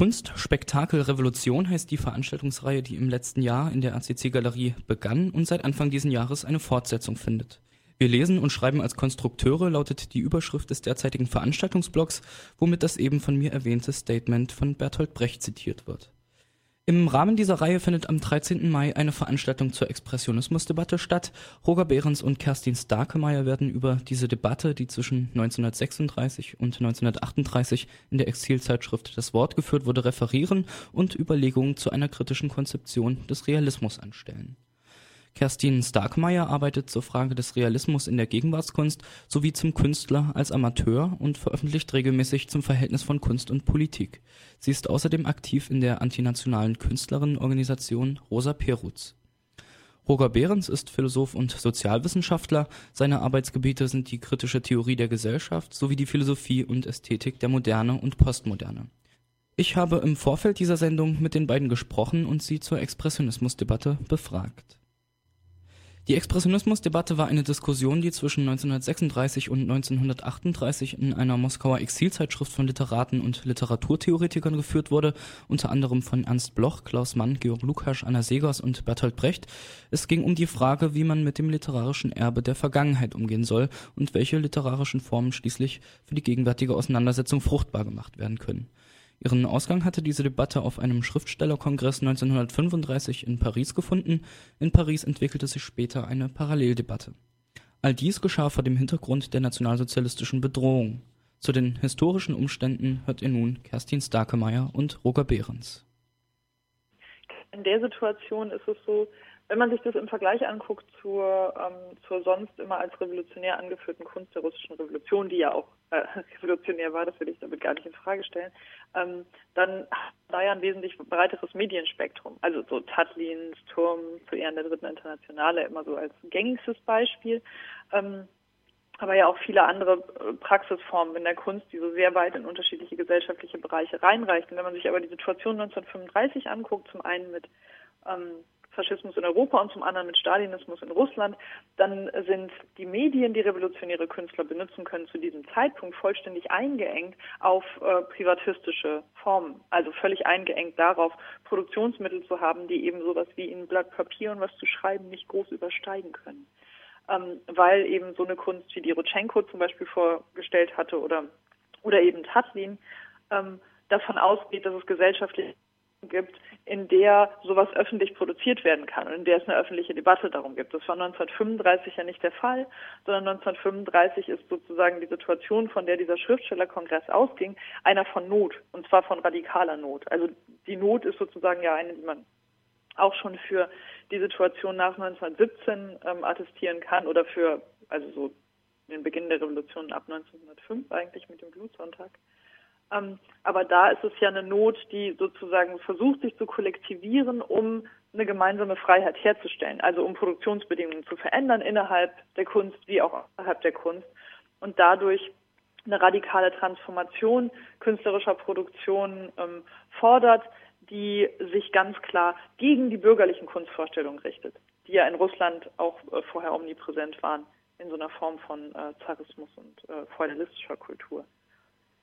Kunst, Spektakel, Revolution heißt die Veranstaltungsreihe, die im letzten Jahr in der ACC-Galerie begann und seit Anfang diesen Jahres eine Fortsetzung findet. Wir lesen und schreiben als Konstrukteure lautet die Überschrift des derzeitigen Veranstaltungsblocks, womit das eben von mir erwähnte Statement von Bertolt Brecht zitiert wird. Im Rahmen dieser Reihe findet am 13. Mai eine Veranstaltung zur Expressionismusdebatte statt. Roger Behrens und Kerstin Starkemeyer werden über diese Debatte, die zwischen 1936 und 1938 in der Exilzeitschrift Das Wort geführt wurde, referieren und Überlegungen zu einer kritischen Konzeption des Realismus anstellen Kerstin Starkmeyer arbeitet zur Frage des Realismus in der Gegenwartskunst sowie zum Künstler als Amateur und veröffentlicht regelmäßig zum Verhältnis von Kunst und Politik. Sie ist außerdem aktiv in der antinationalen Künstlerinnenorganisation Rosa Perutz. Roger Behrens ist Philosoph und Sozialwissenschaftler. Seine Arbeitsgebiete sind die kritische Theorie der Gesellschaft sowie die Philosophie und Ästhetik der Moderne und Postmoderne. Ich habe im Vorfeld dieser Sendung mit den beiden gesprochen und sie zur Expressionismusdebatte befragt. Die Expressionismusdebatte war eine Diskussion, die zwischen 1936 und 1938 in einer Moskauer Exilzeitschrift von Literaten und Literaturtheoretikern geführt wurde, unter anderem von Ernst Bloch, Klaus Mann, Georg Lukasch, Anna Segers und Bertolt Brecht. Es ging um die Frage, wie man mit dem literarischen Erbe der Vergangenheit umgehen soll und welche literarischen Formen schließlich für die gegenwärtige Auseinandersetzung fruchtbar gemacht werden können. Ihren Ausgang hatte diese Debatte auf einem Schriftstellerkongress 1935 in Paris gefunden, in Paris entwickelte sich später eine Paralleldebatte. All dies geschah vor dem Hintergrund der nationalsozialistischen Bedrohung. Zu den historischen Umständen hört ihr nun Kerstin Starkemeyer und Roger Behrens. In der Situation ist es so, wenn man sich das im Vergleich anguckt zur, ähm, zur sonst immer als revolutionär angeführten Kunst der russischen Revolution, die ja auch äh, revolutionär war, das will ich damit gar nicht in Frage stellen, ähm, dann da ja ein wesentlich breiteres Medienspektrum. Also so Tatlins Turm zu Ehren der Dritten Internationale immer so als gängigstes Beispiel. Ähm, aber ja auch viele andere äh, Praxisformen in der Kunst, die so sehr weit in unterschiedliche gesellschaftliche Bereiche reinreichen. Wenn man sich aber die Situation 1935 anguckt, zum einen mit ähm, Faschismus in Europa und zum anderen mit Stalinismus in Russland, dann sind die Medien, die revolutionäre Künstler benutzen können, zu diesem Zeitpunkt vollständig eingeengt auf äh, privatistische Formen. Also völlig eingeengt darauf, Produktionsmittel zu haben, die eben sowas wie ein Blatt Papier und was zu schreiben nicht groß übersteigen können. Ähm, weil eben so eine Kunst wie die Rutschenko zum Beispiel vorgestellt hatte oder, oder eben Tatlin ähm, davon ausgeht, dass es gesellschaftlich gibt, in der sowas öffentlich produziert werden kann und in der es eine öffentliche Debatte darum gibt. Das war 1935 ja nicht der Fall, sondern 1935 ist sozusagen die Situation, von der dieser Schriftstellerkongress ausging, einer von Not und zwar von radikaler Not. Also die Not ist sozusagen ja eine, die man auch schon für die Situation nach 1917 ähm, attestieren kann oder für also so den Beginn der Revolution ab 1905 eigentlich mit dem Blutsonntag. Ähm, aber da ist es ja eine Not, die sozusagen versucht, sich zu kollektivieren, um eine gemeinsame Freiheit herzustellen, also um Produktionsbedingungen zu verändern innerhalb der Kunst wie auch außerhalb der Kunst. Und dadurch eine radikale Transformation künstlerischer Produktion ähm, fordert, die sich ganz klar gegen die bürgerlichen Kunstvorstellungen richtet, die ja in Russland auch äh, vorher omnipräsent waren in so einer Form von äh, Zarismus und äh, feudalistischer Kultur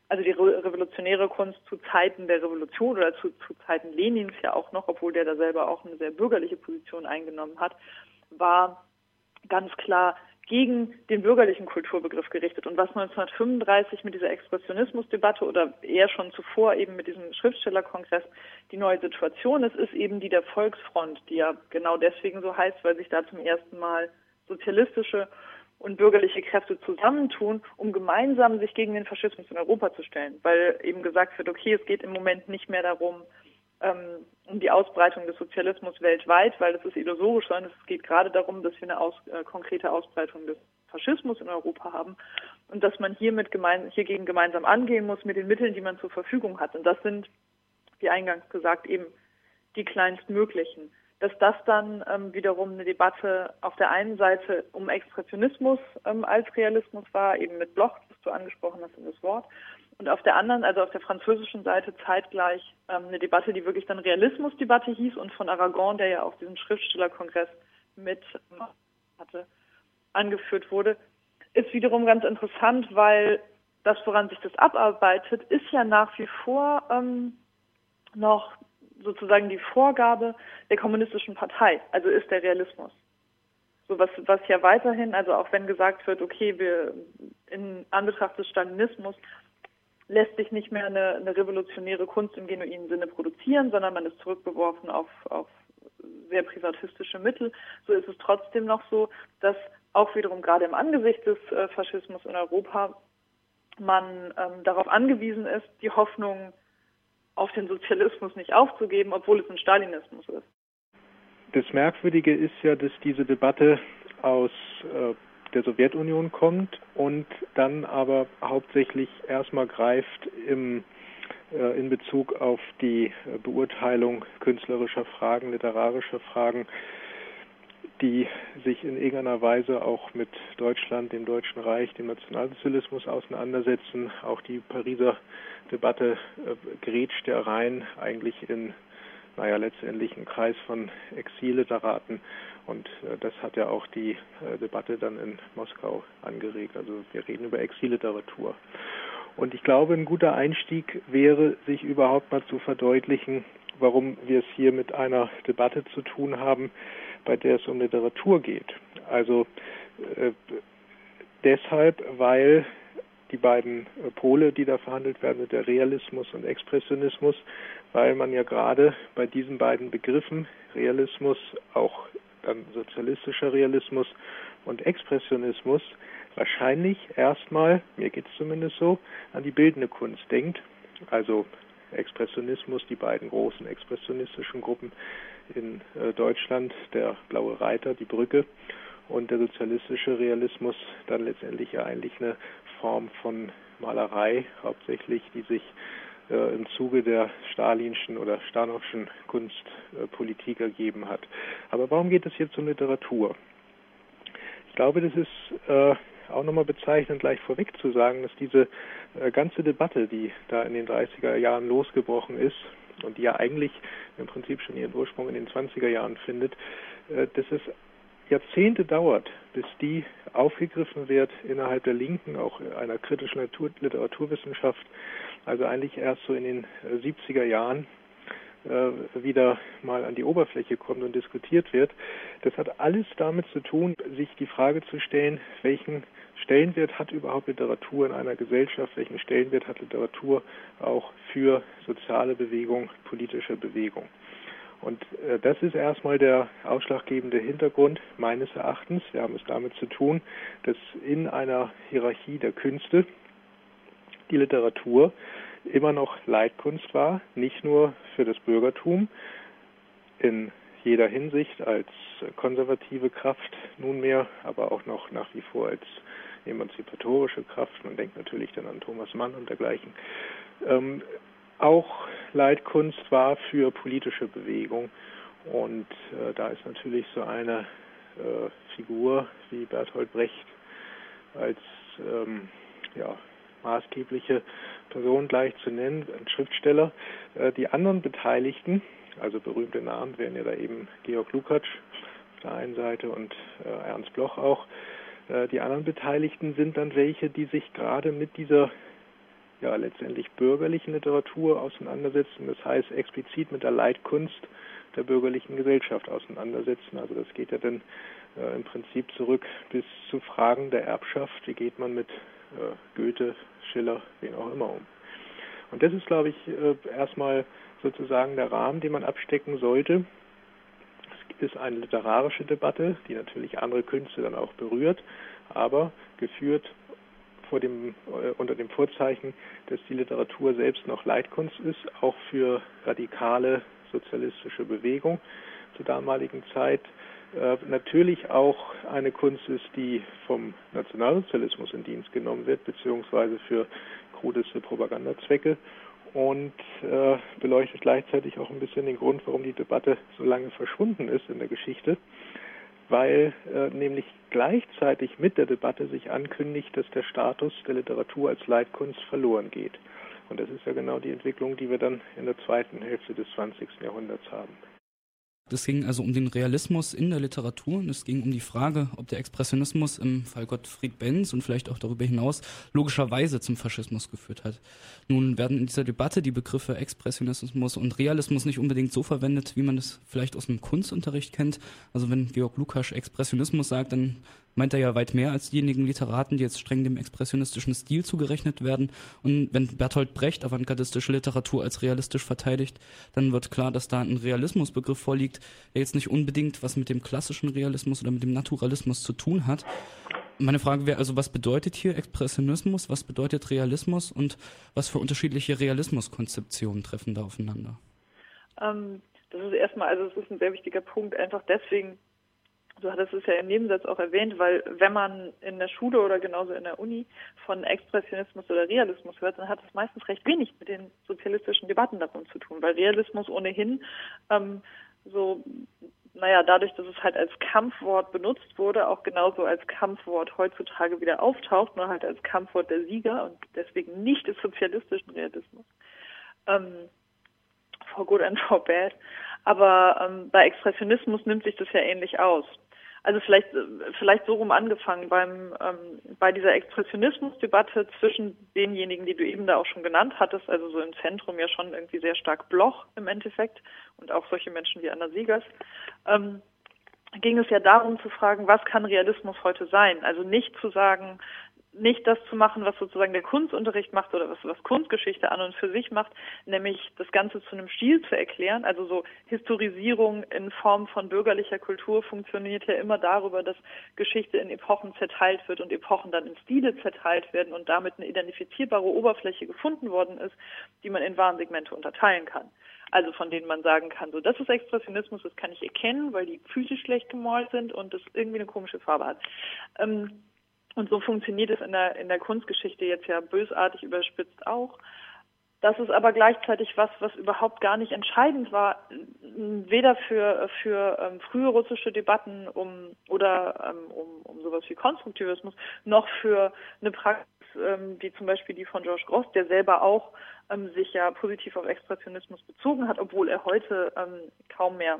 also die revolutionäre Kunst zu Zeiten der Revolution oder zu, zu Zeiten Lenins ja auch noch, obwohl der da selber auch eine sehr bürgerliche Position eingenommen hat, war ganz klar gegen den bürgerlichen Kulturbegriff gerichtet. Und was 1935 mit dieser Expressionismusdebatte oder eher schon zuvor eben mit diesem Schriftstellerkongress die neue Situation ist, ist eben die der Volksfront, die ja genau deswegen so heißt, weil sich da zum ersten Mal sozialistische und bürgerliche Kräfte zusammentun, um gemeinsam sich gegen den Faschismus in Europa zu stellen, weil eben gesagt wird, okay, es geht im Moment nicht mehr darum, ähm, um die Ausbreitung des Sozialismus weltweit, weil das ist illusorisch, sondern es geht gerade darum, dass wir eine aus, äh, konkrete Ausbreitung des Faschismus in Europa haben und dass man hiermit gemein, hiergegen gemeinsam angehen muss mit den Mitteln, die man zur Verfügung hat. Und das sind, wie eingangs gesagt, eben die kleinstmöglichen dass das dann ähm, wiederum eine Debatte auf der einen Seite um Expressionismus ähm, als Realismus war, eben mit Bloch, das du angesprochen hast in das Wort, und auf der anderen, also auf der französischen Seite zeitgleich ähm, eine Debatte, die wirklich dann Realismusdebatte hieß und von Aragon, der ja auf diesem Schriftstellerkongress mit ähm, hatte, angeführt wurde, ist wiederum ganz interessant, weil das, woran sich das abarbeitet, ist ja nach wie vor ähm, noch sozusagen die Vorgabe der kommunistischen Partei, also ist der Realismus. So was, was ja weiterhin, also auch wenn gesagt wird, okay, wir in Anbetracht des Stalinismus lässt sich nicht mehr eine, eine revolutionäre Kunst im genuinen Sinne produzieren, sondern man ist zurückgeworfen auf, auf sehr privatistische Mittel. So ist es trotzdem noch so, dass auch wiederum gerade im Angesicht des äh, Faschismus in Europa man ähm, darauf angewiesen ist, die Hoffnung auf den Sozialismus nicht aufzugeben, obwohl es ein Stalinismus ist. Das Merkwürdige ist ja, dass diese Debatte aus äh, der Sowjetunion kommt und dann aber hauptsächlich erstmal greift im, äh, in Bezug auf die äh, Beurteilung künstlerischer Fragen, literarischer Fragen, die sich in irgendeiner Weise auch mit Deutschland, dem Deutschen Reich, dem Nationalsozialismus auseinandersetzen. Auch die Pariser Debatte äh, grätscht ja rein eigentlich in naja, letztendlich einen Kreis von Exilliteraten und äh, das hat ja auch die äh, Debatte dann in Moskau angeregt. Also wir reden über Exilliteratur. Und ich glaube, ein guter Einstieg wäre, sich überhaupt mal zu verdeutlichen, warum wir es hier mit einer Debatte zu tun haben, bei der es um Literatur geht. Also äh, deshalb, weil die beiden äh, Pole, die da verhandelt werden, mit der Realismus und Expressionismus, weil man ja gerade bei diesen beiden Begriffen Realismus, auch dann sozialistischer Realismus und Expressionismus wahrscheinlich erstmal, mir geht es zumindest so, an die bildende Kunst denkt, also Expressionismus, die beiden großen expressionistischen Gruppen in äh, Deutschland, der Blaue Reiter, die Brücke und der sozialistische Realismus dann letztendlich ja eigentlich eine Form von Malerei hauptsächlich, die sich äh, im Zuge der stalinschen oder Stanowschen Kunstpolitik äh, ergeben hat. Aber warum geht es jetzt um Literatur? Ich glaube, das ist äh, auch nochmal bezeichnend, gleich vorweg zu sagen, dass diese ganze Debatte, die da in den 30er Jahren losgebrochen ist und die ja eigentlich im Prinzip schon ihren Ursprung in den 20er Jahren findet, äh, dass es Jahrzehnte dauert, bis die aufgegriffen wird innerhalb der Linken, auch einer kritischen Natur Literaturwissenschaft, also eigentlich erst so in den 70er äh, Jahren äh, wieder mal an die Oberfläche kommt und diskutiert wird. Das hat alles damit zu tun, sich die Frage zu stellen, welchen Stellenwert hat überhaupt Literatur in einer Gesellschaft, welchen Stellenwert hat Literatur auch für soziale Bewegung, politische Bewegung. Und äh, das ist erstmal der ausschlaggebende Hintergrund meines Erachtens. Wir haben es damit zu tun, dass in einer Hierarchie der Künste die Literatur immer noch Leitkunst war, nicht nur für das Bürgertum in jeder Hinsicht als konservative Kraft nunmehr, aber auch noch nach wie vor als emanzipatorische Kraft. Man denkt natürlich dann an Thomas Mann und dergleichen. Ähm, auch Leitkunst war für politische Bewegung. Und äh, da ist natürlich so eine äh, Figur wie Bertolt Brecht als ähm, ja, maßgebliche Person gleich zu nennen, ein Schriftsteller. Äh, die anderen Beteiligten, also berühmte Namen, wären ja da eben Georg Lukacs auf der einen Seite und äh, Ernst Bloch auch. Äh, die anderen Beteiligten sind dann welche, die sich gerade mit dieser ja letztendlich bürgerlichen Literatur auseinandersetzen, das heißt explizit mit der Leitkunst der bürgerlichen Gesellschaft auseinandersetzen. Also das geht ja dann äh, im Prinzip zurück bis zu Fragen der Erbschaft, wie geht man mit äh, Goethe, Schiller, wen auch immer um. Und das ist, glaube ich, äh, erstmal sozusagen der Rahmen, den man abstecken sollte. Es ist eine literarische Debatte, die natürlich andere Künste dann auch berührt, aber geführt dem, äh, unter dem Vorzeichen, dass die Literatur selbst noch Leitkunst ist, auch für radikale sozialistische Bewegung zur damaligen Zeit. Äh, natürlich auch eine Kunst ist, die vom Nationalsozialismus in Dienst genommen wird, beziehungsweise für krudeste Propagandazwecke und äh, beleuchtet gleichzeitig auch ein bisschen den Grund, warum die Debatte so lange verschwunden ist in der Geschichte weil äh, nämlich gleichzeitig mit der Debatte sich ankündigt, dass der Status der Literatur als Leitkunst verloren geht. Und das ist ja genau die Entwicklung, die wir dann in der zweiten Hälfte des 20. Jahrhunderts haben. Es ging also um den Realismus in der Literatur und es ging um die Frage, ob der Expressionismus im Fall Gottfried Benz und vielleicht auch darüber hinaus logischerweise zum Faschismus geführt hat. Nun werden in dieser Debatte die Begriffe Expressionismus und Realismus nicht unbedingt so verwendet, wie man es vielleicht aus dem Kunstunterricht kennt. Also wenn Georg Lukasch Expressionismus sagt, dann meint er ja weit mehr als diejenigen Literaten, die jetzt streng dem expressionistischen Stil zugerechnet werden. Und wenn Bertolt Brecht avantgardistische Literatur als realistisch verteidigt, dann wird klar, dass da ein Realismusbegriff vorliegt, der jetzt nicht unbedingt was mit dem klassischen Realismus oder mit dem Naturalismus zu tun hat. Meine Frage wäre also, was bedeutet hier Expressionismus, was bedeutet Realismus und was für unterschiedliche Realismuskonzeptionen treffen da aufeinander? Ähm, das ist erstmal, also es ist ein sehr wichtiger Punkt, einfach deswegen, Du hattest es ja im Nebensatz auch erwähnt, weil wenn man in der Schule oder genauso in der Uni von Expressionismus oder Realismus hört, dann hat es meistens recht wenig mit den sozialistischen Debatten darum zu tun, weil Realismus ohnehin ähm, so, naja, dadurch, dass es halt als Kampfwort benutzt wurde, auch genauso als Kampfwort heutzutage wieder auftaucht, nur halt als Kampfwort der Sieger und deswegen nicht des sozialistischen Realismus. Ähm, for good and for bad. Aber ähm, bei Expressionismus nimmt sich das ja ähnlich aus. Also vielleicht, vielleicht so rum angefangen beim, ähm, bei dieser Expressionismusdebatte zwischen denjenigen, die du eben da auch schon genannt hattest, also so im Zentrum ja schon irgendwie sehr stark Bloch im Endeffekt und auch solche Menschen wie Anna Siegers, ähm, ging es ja darum zu fragen, was kann Realismus heute sein? Also nicht zu sagen, nicht das zu machen, was sozusagen der Kunstunterricht macht oder was, was Kunstgeschichte an und für sich macht, nämlich das Ganze zu einem Stil zu erklären. Also so Historisierung in Form von bürgerlicher Kultur funktioniert ja immer darüber, dass Geschichte in Epochen zerteilt wird und Epochen dann in Stile zerteilt werden und damit eine identifizierbare Oberfläche gefunden worden ist, die man in Warnsegmente unterteilen kann. Also von denen man sagen kann, so das ist Expressionismus, das kann ich erkennen, weil die Füße schlecht gemalt sind und das irgendwie eine komische Farbe hat. Ähm, und so funktioniert es in der, in der Kunstgeschichte jetzt ja bösartig überspitzt auch. Das ist aber gleichzeitig was, was überhaupt gar nicht entscheidend war, weder für, für ähm, frühe russische Debatten um, oder ähm, um, um sowas wie Konstruktivismus, noch für eine Praxis ähm, wie zum Beispiel die von George Gross, der selber auch ähm, sich ja positiv auf Expressionismus bezogen hat, obwohl er heute ähm, kaum mehr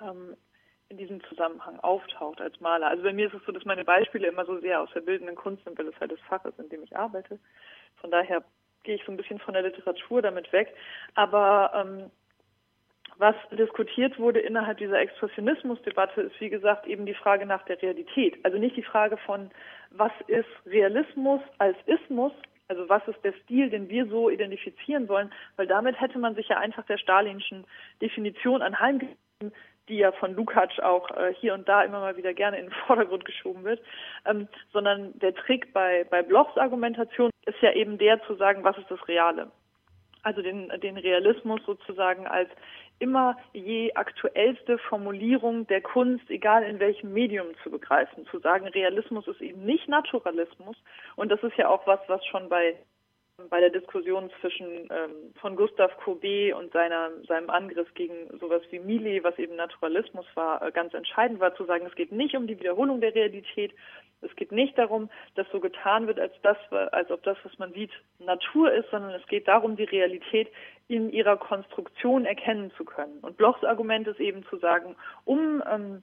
ähm, in diesem Zusammenhang auftaucht als Maler. Also bei mir ist es so, dass meine Beispiele immer so sehr aus der bildenden Kunst sind, weil es halt das Fach ist, in dem ich arbeite. Von daher gehe ich so ein bisschen von der Literatur damit weg. Aber ähm, was diskutiert wurde innerhalb dieser Expressionismusdebatte, ist wie gesagt eben die Frage nach der Realität. Also nicht die Frage von, was ist Realismus als Ismus, also was ist der Stil, den wir so identifizieren wollen, weil damit hätte man sich ja einfach der stalinschen Definition anheimgegeben, die ja von Lukács auch äh, hier und da immer mal wieder gerne in den Vordergrund geschoben wird, ähm, sondern der Trick bei, bei Blochs Argumentation ist ja eben der zu sagen, was ist das Reale? Also den, den Realismus sozusagen als immer je aktuellste Formulierung der Kunst, egal in welchem Medium zu begreifen, zu sagen, Realismus ist eben nicht Naturalismus. Und das ist ja auch was, was schon bei bei der Diskussion zwischen ähm, von Gustav Courbet und seiner, seinem Angriff gegen sowas wie Millet, was eben Naturalismus war, äh, ganz entscheidend war zu sagen, es geht nicht um die Wiederholung der Realität, es geht nicht darum, dass so getan wird, als das, als ob das, was man sieht, Natur ist, sondern es geht darum, die Realität in ihrer Konstruktion erkennen zu können. Und Blochs Argument ist eben zu sagen, um ähm,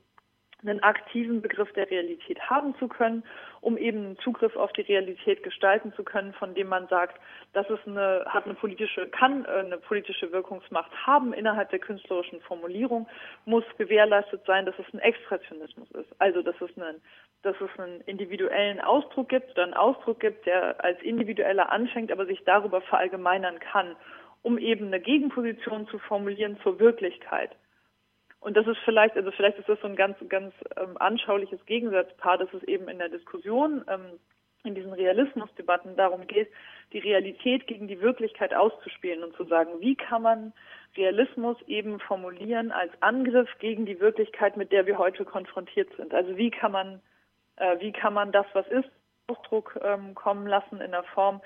einen aktiven Begriff der Realität haben zu können, um eben einen Zugriff auf die Realität gestalten zu können, von dem man sagt, dass es eine, hat eine politische, kann äh, eine politische Wirkungsmacht haben innerhalb der künstlerischen Formulierung, muss gewährleistet sein, dass es ein Expressionismus ist. Also, dass es einen, dass es einen individuellen Ausdruck gibt oder einen Ausdruck gibt, der als individueller anfängt, aber sich darüber verallgemeinern kann, um eben eine Gegenposition zu formulieren zur Wirklichkeit. Und das ist vielleicht, also vielleicht ist das so ein ganz, ganz ähm, anschauliches Gegensatzpaar, dass es eben in der Diskussion, ähm, in diesen Realismusdebatten darum geht, die Realität gegen die Wirklichkeit auszuspielen und zu sagen, wie kann man Realismus eben formulieren als Angriff gegen die Wirklichkeit, mit der wir heute konfrontiert sind. Also wie kann man, äh, wie kann man das, was ist, Ausdruck ähm, kommen lassen in der Form,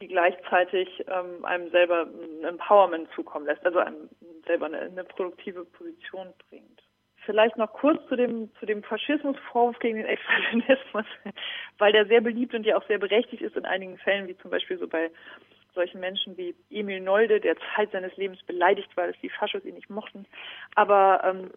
die gleichzeitig ähm, einem selber ein Empowerment zukommen lässt, also einem selber eine, eine produktive Position bringt. Vielleicht noch kurz zu dem, zu dem Faschismusvorwurf gegen den Expressionismus, weil der sehr beliebt und ja auch sehr berechtigt ist in einigen Fällen, wie zum Beispiel so bei solchen Menschen wie Emil Nolde, der Zeit seines Lebens beleidigt war, dass die Faschos ihn nicht mochten, aber ähm,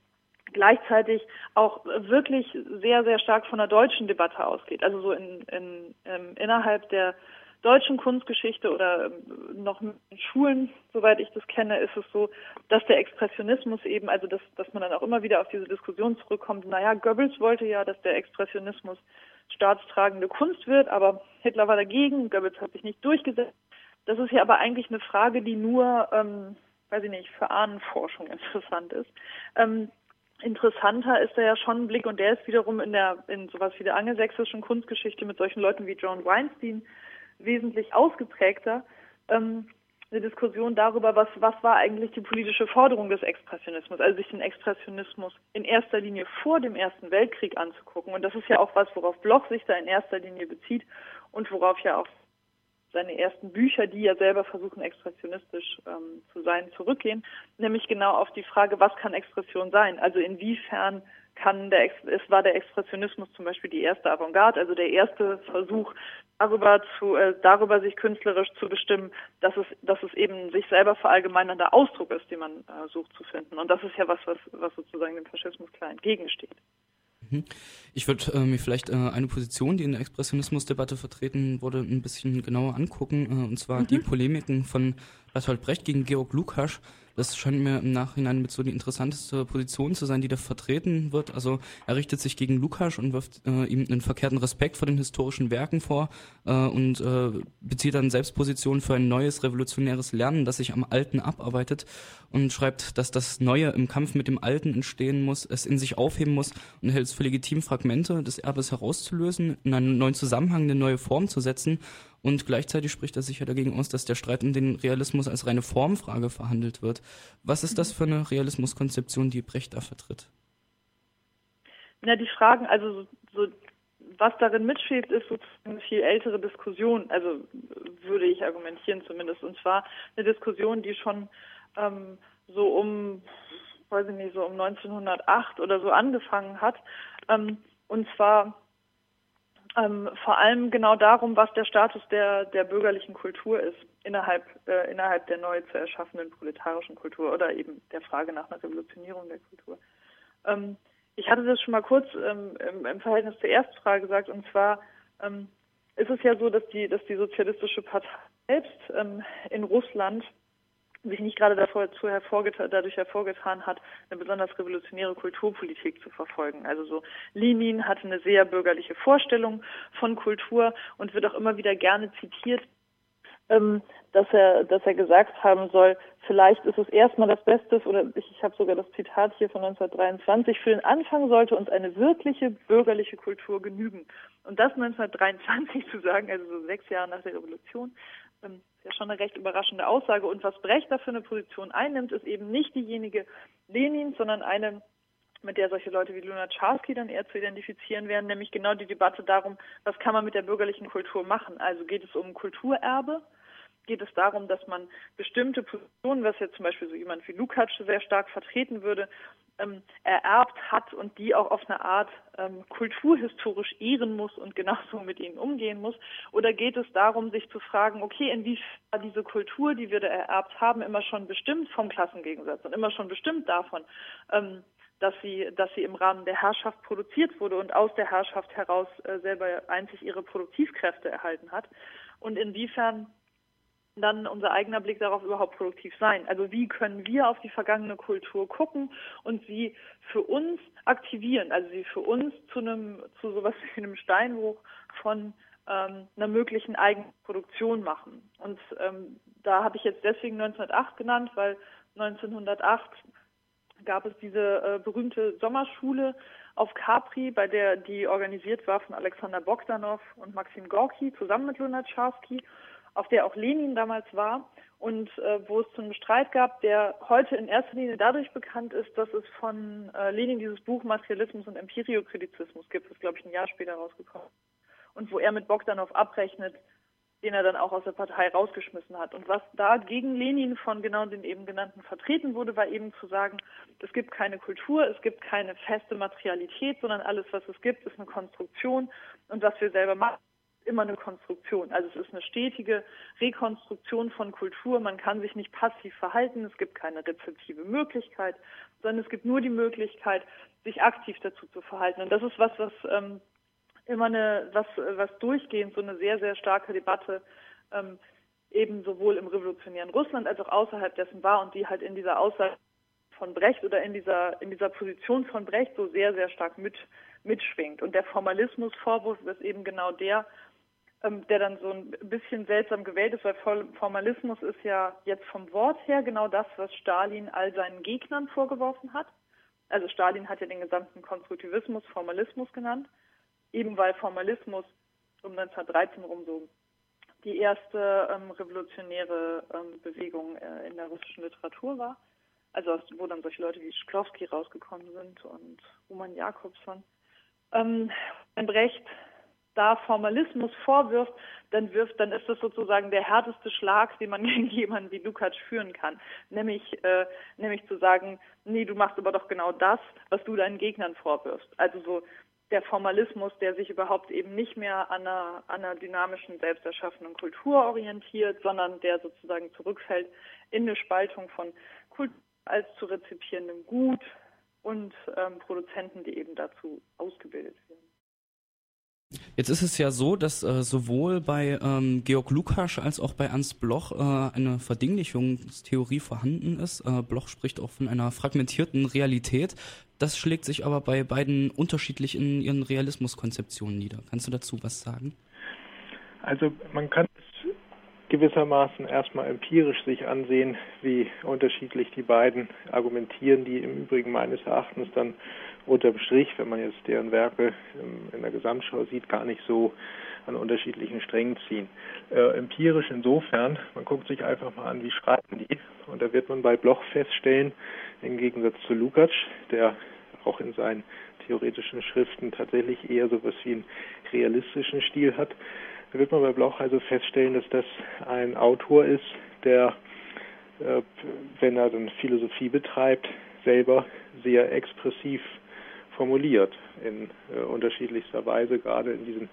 gleichzeitig auch wirklich sehr, sehr stark von der deutschen Debatte ausgeht. Also so in, in, ähm, innerhalb der deutschen Kunstgeschichte oder ähm, noch in Schulen, soweit ich das kenne, ist es so, dass der Expressionismus eben, also dass, dass man dann auch immer wieder auf diese Diskussion zurückkommt, naja, Goebbels wollte ja, dass der Expressionismus staatstragende Kunst wird, aber Hitler war dagegen, Goebbels hat sich nicht durchgesetzt. Das ist ja aber eigentlich eine Frage, die nur, ähm, weiß ich nicht, für Ahnenforschung interessant ist. Ähm, interessanter ist da ja schon ein Blick und der ist wiederum in der in sowas wie der angelsächsischen Kunstgeschichte mit solchen Leuten wie John Weinstein wesentlich ausgeprägter. Ähm, eine Diskussion darüber, was, was war eigentlich die politische Forderung des Expressionismus, also sich den Expressionismus in erster Linie vor dem Ersten Weltkrieg anzugucken. Und das ist ja auch was, worauf Bloch sich da in erster Linie bezieht und worauf ja auch seine ersten Bücher, die ja selber versuchen, expressionistisch ähm, zu sein, zurückgehen, nämlich genau auf die Frage, was kann Expression sein? Also inwiefern kann der, es war der Expressionismus zum Beispiel die erste Avantgarde, also der erste Versuch, darüber zu, äh, darüber sich künstlerisch zu bestimmen, dass es, dass es eben sich selber verallgemeinernder Ausdruck ist, den man äh, sucht zu finden. Und das ist ja was, was, was sozusagen dem Faschismus klar entgegensteht. Mhm. Ich würde äh, mir vielleicht äh, eine Position, die in der Expressionismusdebatte vertreten wurde, ein bisschen genauer angucken, äh, und zwar mhm. die Polemiken von Bertolt Brecht gegen Georg Lukasch. Das scheint mir im Nachhinein mit so die interessanteste Position zu sein, die da vertreten wird. Also er richtet sich gegen Lukas und wirft äh, ihm einen verkehrten Respekt vor den historischen Werken vor äh, und äh, bezieht dann Selbstposition für ein neues revolutionäres Lernen, das sich am Alten abarbeitet und schreibt, dass das Neue im Kampf mit dem Alten entstehen muss, es in sich aufheben muss und hält es für legitim, Fragmente des Erbes herauszulösen, in einen neuen Zusammenhang, eine neue Form zu setzen und gleichzeitig spricht er sich ja dagegen aus, dass der Streit um den Realismus als reine Formfrage verhandelt wird. Was ist das für eine Realismuskonzeption, die Brecht da vertritt? Na, die Fragen, also so, so was darin mitschwebt, ist sozusagen eine viel ältere Diskussion, also würde ich argumentieren zumindest, und zwar eine Diskussion, die schon ähm, so um, weiß ich nicht, so um 1908 oder so angefangen hat, ähm, und zwar ähm, vor allem genau darum, was der Status der, der bürgerlichen Kultur ist innerhalb, äh, innerhalb der neu zu erschaffenden proletarischen Kultur oder eben der Frage nach einer Revolutionierung der Kultur. Ähm, ich hatte das schon mal kurz ähm, im, im, Verhältnis zur Erstfrage gesagt, und zwar ähm, ist es ja so, dass die, dass die Sozialistische Partei selbst ähm, in Russland sich nicht gerade davor, hervorgetan, dadurch hervorgetan hat, eine besonders revolutionäre Kulturpolitik zu verfolgen. Also so Lenin hatte eine sehr bürgerliche Vorstellung von Kultur und wird auch immer wieder gerne zitiert, ähm, dass er, dass er gesagt haben soll, vielleicht ist es erstmal das Beste, oder ich, ich habe sogar das Zitat hier von 1923, für den Anfang sollte uns eine wirkliche bürgerliche Kultur genügen. Und das 1923 zu sagen, also so sechs Jahre nach der Revolution, ähm, ist ja schon eine recht überraschende Aussage. Und was Brecht da für eine Position einnimmt, ist eben nicht diejenige Lenins, sondern eine, mit der solche Leute wie Lunacharsky dann eher zu identifizieren wären, nämlich genau die Debatte darum, was kann man mit der bürgerlichen Kultur machen. Also geht es um Kulturerbe, geht es darum, dass man bestimmte Positionen, was jetzt zum Beispiel so jemand wie Lukács sehr stark vertreten würde, ähm, ererbt hat und die auch auf eine Art ähm, kulturhistorisch ehren muss und genauso mit ihnen umgehen muss? Oder geht es darum, sich zu fragen, okay, inwiefern diese Kultur, die wir da ererbt haben, immer schon bestimmt vom Klassengegensatz und immer schon bestimmt davon, ähm, dass sie, dass sie im Rahmen der Herrschaft produziert wurde und aus der Herrschaft heraus äh, selber einzig ihre Produktivkräfte erhalten hat? Und inwiefern dann unser eigener Blick darauf überhaupt produktiv sein. Also wie können wir auf die vergangene Kultur gucken und sie für uns aktivieren, also sie für uns zu einem, zu sowas wie einem Steinbruch von ähm, einer möglichen Eigenproduktion machen. Und ähm, da habe ich jetzt deswegen 1908 genannt, weil 1908 gab es diese äh, berühmte Sommerschule auf Capri, bei der die organisiert war von Alexander Bogdanov und Maxim Gorki zusammen mit Lunacharsky auf der auch Lenin damals war und äh, wo es zu einem Streit gab, der heute in erster Linie dadurch bekannt ist, dass es von äh, Lenin dieses Buch Materialismus und Empiriokritizismus gibt, das glaube ich ein Jahr später rausgekommen und wo er mit Bogdanov abrechnet, den er dann auch aus der Partei rausgeschmissen hat. Und was da gegen Lenin von genau den eben genannten vertreten wurde, war eben zu sagen, es gibt keine Kultur, es gibt keine feste Materialität, sondern alles, was es gibt, ist eine Konstruktion und was wir selber machen immer eine Konstruktion. Also es ist eine stetige Rekonstruktion von Kultur. Man kann sich nicht passiv verhalten. Es gibt keine rezeptive Möglichkeit, sondern es gibt nur die Möglichkeit, sich aktiv dazu zu verhalten. Und das ist was, was ähm, immer eine, was, was durchgehend so eine sehr, sehr starke Debatte ähm, eben sowohl im revolutionären Russland als auch außerhalb dessen war und die halt in dieser Aussage von Brecht oder in dieser, in dieser Position von Brecht so sehr, sehr stark mit, mitschwingt. Und der Formalismusvorwurf ist eben genau der, der dann so ein bisschen seltsam gewählt ist, weil Formalismus ist ja jetzt vom Wort her genau das, was Stalin all seinen Gegnern vorgeworfen hat. Also Stalin hat ja den gesamten Konstruktivismus Formalismus genannt, eben weil Formalismus um 1913 rum so die erste ähm, revolutionäre ähm, Bewegung äh, in der russischen Literatur war. Also wo dann solche Leute wie Schklowski rausgekommen sind und Roman Jakobson. Ähm, Brecht da Formalismus vorwirft, dann wirft, dann ist das sozusagen der härteste Schlag, den man gegen jemanden wie Lukács führen kann. Nämlich, äh, nämlich zu sagen, nee, du machst aber doch genau das, was du deinen Gegnern vorwirfst. Also so der Formalismus, der sich überhaupt eben nicht mehr an einer, an einer dynamischen, selbsterschaffenen Kultur orientiert, sondern der sozusagen zurückfällt in eine Spaltung von Kultur als zu rezipierendem Gut und ähm, Produzenten, die eben dazu ausgebildet werden. Jetzt ist es ja so, dass äh, sowohl bei ähm, Georg Lukasch als auch bei Ernst Bloch äh, eine Verdinglichungstheorie vorhanden ist. Äh, Bloch spricht auch von einer fragmentierten Realität. Das schlägt sich aber bei beiden unterschiedlich in ihren Realismuskonzeptionen nieder. Kannst du dazu was sagen? Also man kann es gewissermaßen erstmal empirisch sich ansehen, wie unterschiedlich die beiden argumentieren, die im Übrigen meines Erachtens dann unterm Strich, wenn man jetzt deren Werke in der Gesamtschau sieht, gar nicht so an unterschiedlichen Strängen ziehen. Äh, empirisch insofern, man guckt sich einfach mal an, wie schreiben die. Und da wird man bei Bloch feststellen, im Gegensatz zu Lukács, der auch in seinen theoretischen Schriften tatsächlich eher so etwas wie einen realistischen Stil hat, da wird man bei Bloch also feststellen, dass das ein Autor ist, der, äh, wenn er dann Philosophie betreibt, selber sehr expressiv formuliert in äh, unterschiedlichster Weise. Gerade in diesen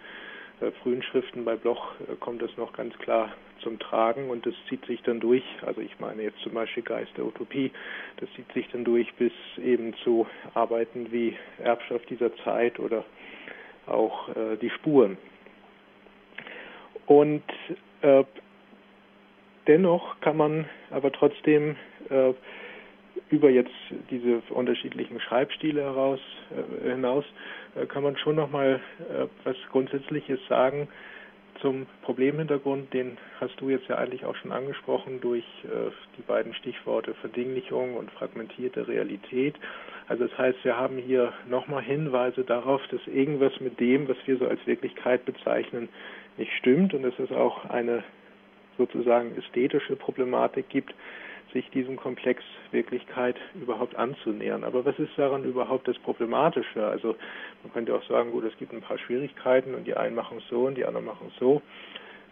äh, frühen Schriften bei Bloch äh, kommt das noch ganz klar zum Tragen und das zieht sich dann durch, also ich meine jetzt zum Beispiel Geist der Utopie, das zieht sich dann durch bis eben zu Arbeiten wie Erbschaft dieser Zeit oder auch äh, die Spuren. Und äh, dennoch kann man aber trotzdem äh, über jetzt diese unterschiedlichen Schreibstile heraus, äh, hinaus äh, kann man schon nochmal äh, was Grundsätzliches sagen zum Problemhintergrund. Den hast du jetzt ja eigentlich auch schon angesprochen durch äh, die beiden Stichworte Verdinglichung und fragmentierte Realität. Also das heißt, wir haben hier nochmal Hinweise darauf, dass irgendwas mit dem, was wir so als Wirklichkeit bezeichnen, nicht stimmt und dass es auch eine sozusagen ästhetische Problematik gibt, sich diesem Komplex Wirklichkeit überhaupt anzunähern. Aber was ist daran überhaupt das Problematische? Also man könnte auch sagen, gut, es gibt ein paar Schwierigkeiten und die einen machen es so und die anderen machen es so.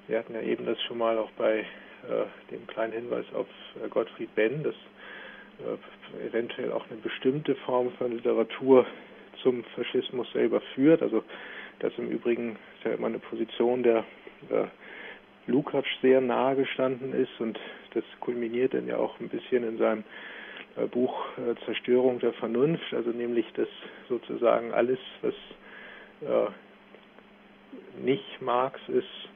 Wir hatten ja eben das schon mal auch bei äh, dem kleinen Hinweis auf äh, Gottfried Benn, dass äh, eventuell auch eine bestimmte Form von Literatur zum Faschismus selber führt. Also das im Übrigen ist ja immer eine Position der Lukács sehr nahe gestanden ist und das kulminiert dann ja auch ein bisschen in seinem äh, Buch äh, Zerstörung der Vernunft, also nämlich dass sozusagen alles, was äh, nicht Marx ist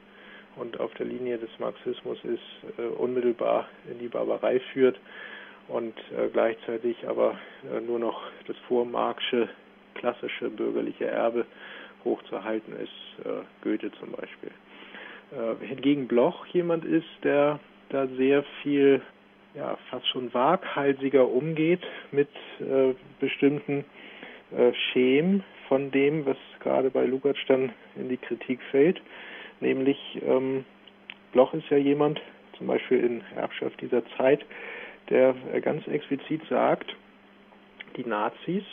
und auf der Linie des Marxismus ist, unmittelbar in die Barbarei führt und gleichzeitig aber nur noch das vormarxische klassische bürgerliche Erbe hochzuhalten ist, Goethe zum Beispiel. Hingegen Bloch jemand ist, der da sehr viel, ja, fast schon waghalsiger umgeht mit äh, bestimmten äh, Schemen von dem, was gerade bei Lukács dann in die Kritik fällt. Nämlich, ähm, Bloch ist ja jemand, zum Beispiel in Erbschaft dieser Zeit, der äh, ganz explizit sagt, die Nazis,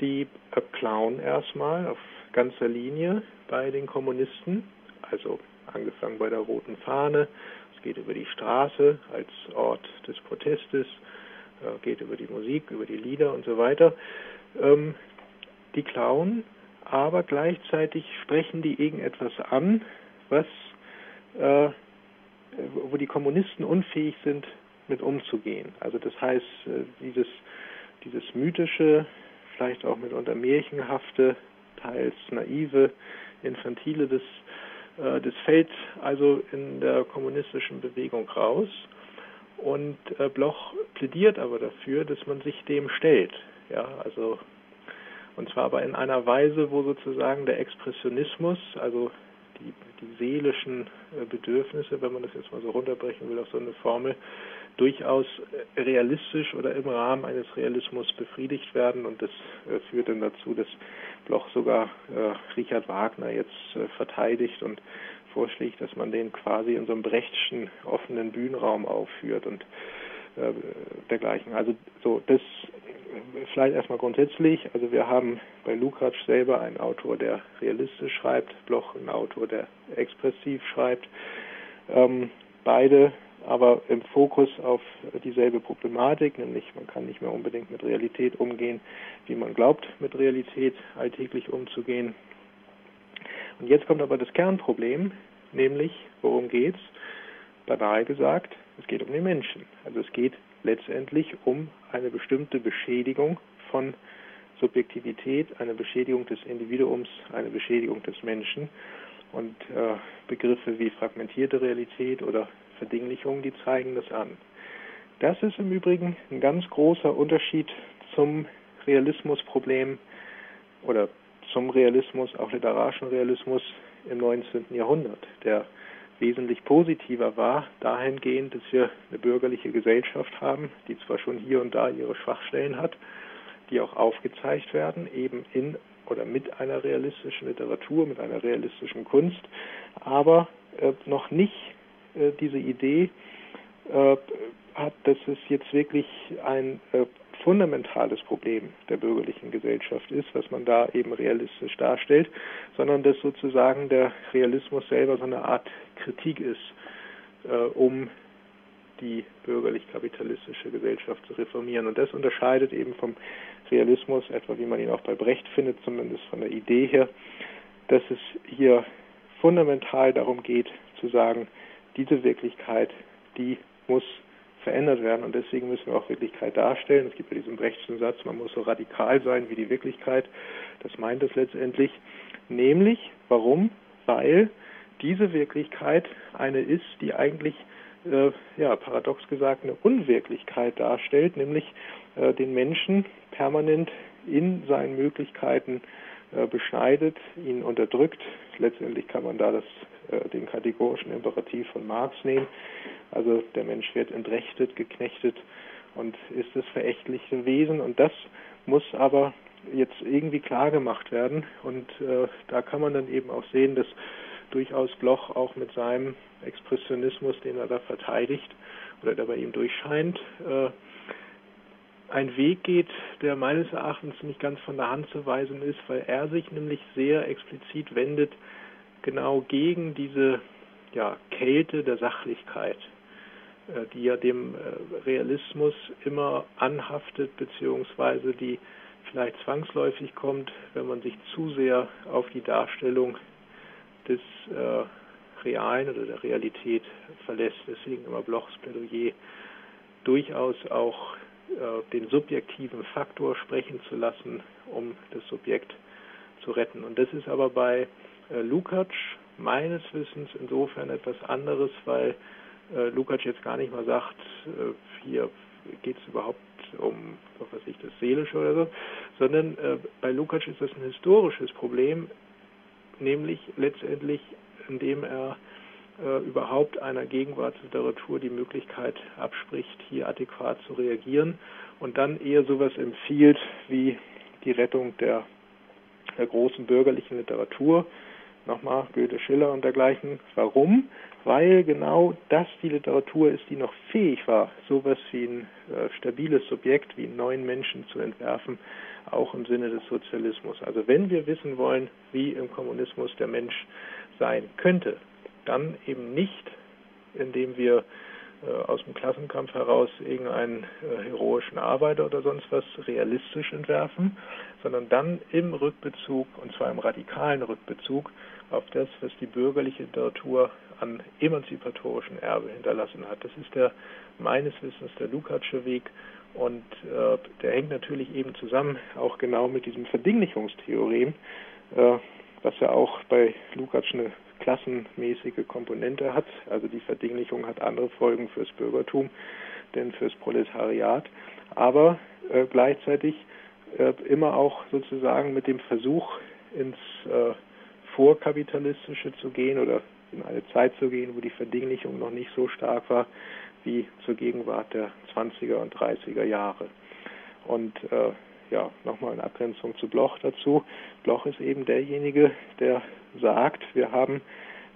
die äh, klauen erstmal auf ganzer Linie bei den Kommunisten, also angefangen bei der roten Fahne, geht über die Straße als Ort des Protestes, äh, geht über die Musik, über die Lieder und so weiter. Ähm, die klauen, aber gleichzeitig sprechen die irgendetwas an, was äh, wo die Kommunisten unfähig sind, mit umzugehen. Also das heißt, äh, dieses, dieses mythische, vielleicht auch mitunter märchenhafte, teils naive, infantile, das, äh, das fällt also in der kommunistischen Bewegung raus. Und äh, Bloch plädiert aber dafür, dass man sich dem stellt. Ja, also und zwar aber in einer Weise, wo sozusagen der Expressionismus, also die, die seelischen äh, Bedürfnisse, wenn man das jetzt mal so runterbrechen will auf so eine Formel, durchaus äh, realistisch oder im Rahmen eines Realismus befriedigt werden. Und das äh, führt dann dazu, dass Bloch sogar äh, Richard Wagner jetzt verteidigt und vorschlägt, dass man den quasi in so einem Brechtschen offenen Bühnenraum aufführt und dergleichen. Also so das vielleicht erstmal grundsätzlich. Also wir haben bei Lukács selber einen Autor, der realistisch schreibt, Bloch einen Autor, der expressiv schreibt. Ähm, beide aber im Fokus auf dieselbe Problematik, nämlich man kann nicht mehr unbedingt mit Realität umgehen, wie man glaubt, mit Realität alltäglich umzugehen. Und jetzt kommt aber das Kernproblem, nämlich worum geht's? Banal gesagt, es geht um den Menschen. Also es geht letztendlich um eine bestimmte Beschädigung von Subjektivität, eine Beschädigung des Individuums, eine Beschädigung des Menschen. Und äh, Begriffe wie fragmentierte Realität oder Verdinglichung, die zeigen das an. Das ist im Übrigen ein ganz großer Unterschied zum Realismusproblem oder zum Realismus, auch literarischen Realismus im 19. Jahrhundert, der wesentlich positiver war, dahingehend, dass wir eine bürgerliche Gesellschaft haben, die zwar schon hier und da ihre Schwachstellen hat, die auch aufgezeigt werden, eben in oder mit einer realistischen Literatur, mit einer realistischen Kunst, aber äh, noch nicht äh, diese Idee äh, hat, dass es jetzt wirklich ein äh, fundamentales Problem der bürgerlichen Gesellschaft ist, was man da eben realistisch darstellt, sondern dass sozusagen der Realismus selber so eine Art Kritik ist, äh, um die bürgerlich-kapitalistische Gesellschaft zu reformieren. Und das unterscheidet eben vom Realismus, etwa wie man ihn auch bei Brecht findet, zumindest von der Idee her, dass es hier fundamental darum geht zu sagen, diese Wirklichkeit, die muss verändert werden und deswegen müssen wir auch Wirklichkeit darstellen. Es gibt ja diesen Brechtschen Satz, man muss so radikal sein wie die Wirklichkeit. Das meint es letztendlich. Nämlich, warum? Weil diese Wirklichkeit eine ist, die eigentlich, äh, ja, paradox gesagt, eine Unwirklichkeit darstellt, nämlich äh, den Menschen permanent in seinen Möglichkeiten äh, beschneidet, ihn unterdrückt. Letztendlich kann man da das, äh, den kategorischen Imperativ von Marx nehmen. Also der Mensch wird entrechtet, geknechtet und ist das verächtliche Wesen. Und das muss aber jetzt irgendwie klar gemacht werden. Und äh, da kann man dann eben auch sehen, dass durchaus Bloch auch mit seinem Expressionismus, den er da verteidigt oder der bei ihm durchscheint, äh, ein Weg geht, der meines Erachtens nicht ganz von der Hand zu weisen ist, weil er sich nämlich sehr explizit wendet genau gegen diese ja, Kälte der Sachlichkeit, äh, die ja dem äh, Realismus immer anhaftet, beziehungsweise die vielleicht zwangsläufig kommt, wenn man sich zu sehr auf die Darstellung des äh, Realen oder der Realität verlässt. Deswegen immer Blochs Plädoyer durchaus auch äh, den subjektiven Faktor sprechen zu lassen, um das Subjekt zu retten. Und das ist aber bei äh, Lukács meines Wissens insofern etwas anderes, weil äh, Lukács jetzt gar nicht mal sagt, äh, hier geht es überhaupt um, was weiß ich, das Seelische oder so, sondern bei Lukács ist das ein historisches Problem, nämlich letztendlich, indem er überhaupt einer Gegenwartsliteratur die Möglichkeit abspricht, hier adäquat zu reagieren und dann eher sowas empfiehlt wie die Rettung der, der großen bürgerlichen Literatur, nochmal Goethe, Schiller und dergleichen. Warum? Weil genau das die Literatur ist, die noch fähig war, sowas wie ein äh, stabiles Subjekt, wie einen neuen Menschen zu entwerfen, auch im Sinne des Sozialismus. Also wenn wir wissen wollen, wie im Kommunismus der Mensch sein könnte, dann eben nicht, indem wir aus dem Klassenkampf heraus irgendeinen äh, heroischen Arbeiter oder sonst was realistisch entwerfen, sondern dann im Rückbezug, und zwar im radikalen Rückbezug, auf das, was die bürgerliche Literatur an emanzipatorischen Erbe hinterlassen hat. Das ist der meines Wissens der Lukacsche Weg und äh, der hängt natürlich eben zusammen auch genau mit diesem Verdinglichungstheorem, äh, was ja auch bei Lukács eine klassenmäßige Komponente hat. Also die Verdinglichung hat andere Folgen fürs Bürgertum, denn fürs Proletariat, aber äh, gleichzeitig äh, immer auch sozusagen mit dem Versuch ins äh, Vorkapitalistische zu gehen oder in eine Zeit zu gehen, wo die Verdinglichung noch nicht so stark war wie zur Gegenwart der 20er und 30er Jahre. Und äh, ja, nochmal in Abgrenzung zu Bloch dazu. Bloch ist eben derjenige, der sagt, wir haben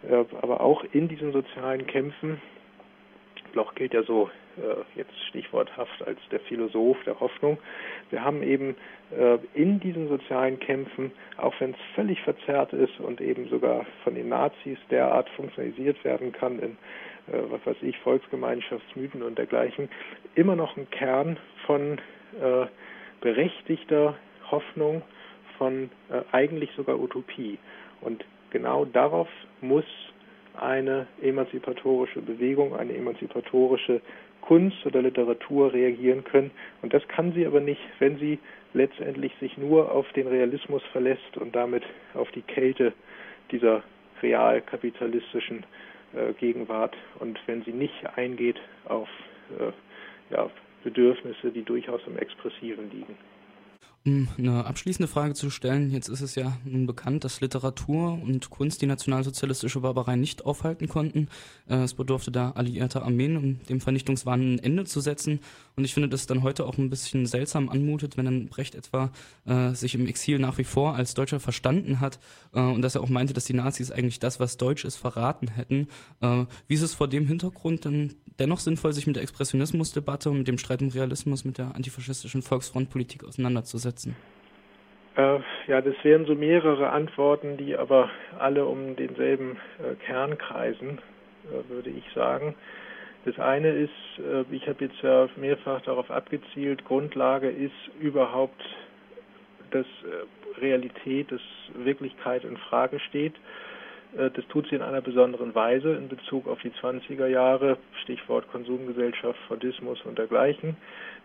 äh, aber auch in diesen sozialen Kämpfen, Bloch gilt ja so äh, jetzt stichworthaft als der Philosoph der Hoffnung, wir haben eben äh, in diesen sozialen Kämpfen, auch wenn es völlig verzerrt ist und eben sogar von den Nazis derart funktionalisiert werden kann in äh, was weiß ich, Volksgemeinschaftsmythen und dergleichen, immer noch ein Kern von äh, berechtigter Hoffnung, von äh, eigentlich sogar Utopie. Und genau darauf muss eine emanzipatorische Bewegung, eine emanzipatorische Kunst oder Literatur reagieren können. Und das kann sie aber nicht, wenn sie letztendlich sich nur auf den Realismus verlässt und damit auf die Kälte dieser realkapitalistischen äh, Gegenwart und wenn sie nicht eingeht auf äh, ja, Bedürfnisse, die durchaus im Expressiven liegen. Um eine abschließende Frage zu stellen, jetzt ist es ja nun bekannt, dass Literatur und Kunst die nationalsozialistische Barbarei nicht aufhalten konnten. Äh, es bedurfte da alliierter Armeen, um dem Vernichtungswahn ein Ende zu setzen. Und ich finde, dass dann heute auch ein bisschen seltsam anmutet, wenn dann Brecht etwa äh, sich im Exil nach wie vor als Deutscher verstanden hat äh, und dass er auch meinte, dass die Nazis eigentlich das, was Deutsch ist, verraten hätten. Äh, wie ist es vor dem Hintergrund dann dennoch sinnvoll, sich mit der Expressionismusdebatte und mit dem Streit um Realismus mit der antifaschistischen Volksfrontpolitik auseinanderzusetzen? Äh, ja, das wären so mehrere Antworten, die aber alle um denselben äh, Kern kreisen, äh, würde ich sagen. Das eine ist, äh, ich habe jetzt ja mehrfach darauf abgezielt, Grundlage ist überhaupt, dass äh, Realität, dass Wirklichkeit in Frage steht. Äh, das tut sie in einer besonderen Weise in Bezug auf die 20er Jahre, Stichwort Konsumgesellschaft, Fordismus und dergleichen.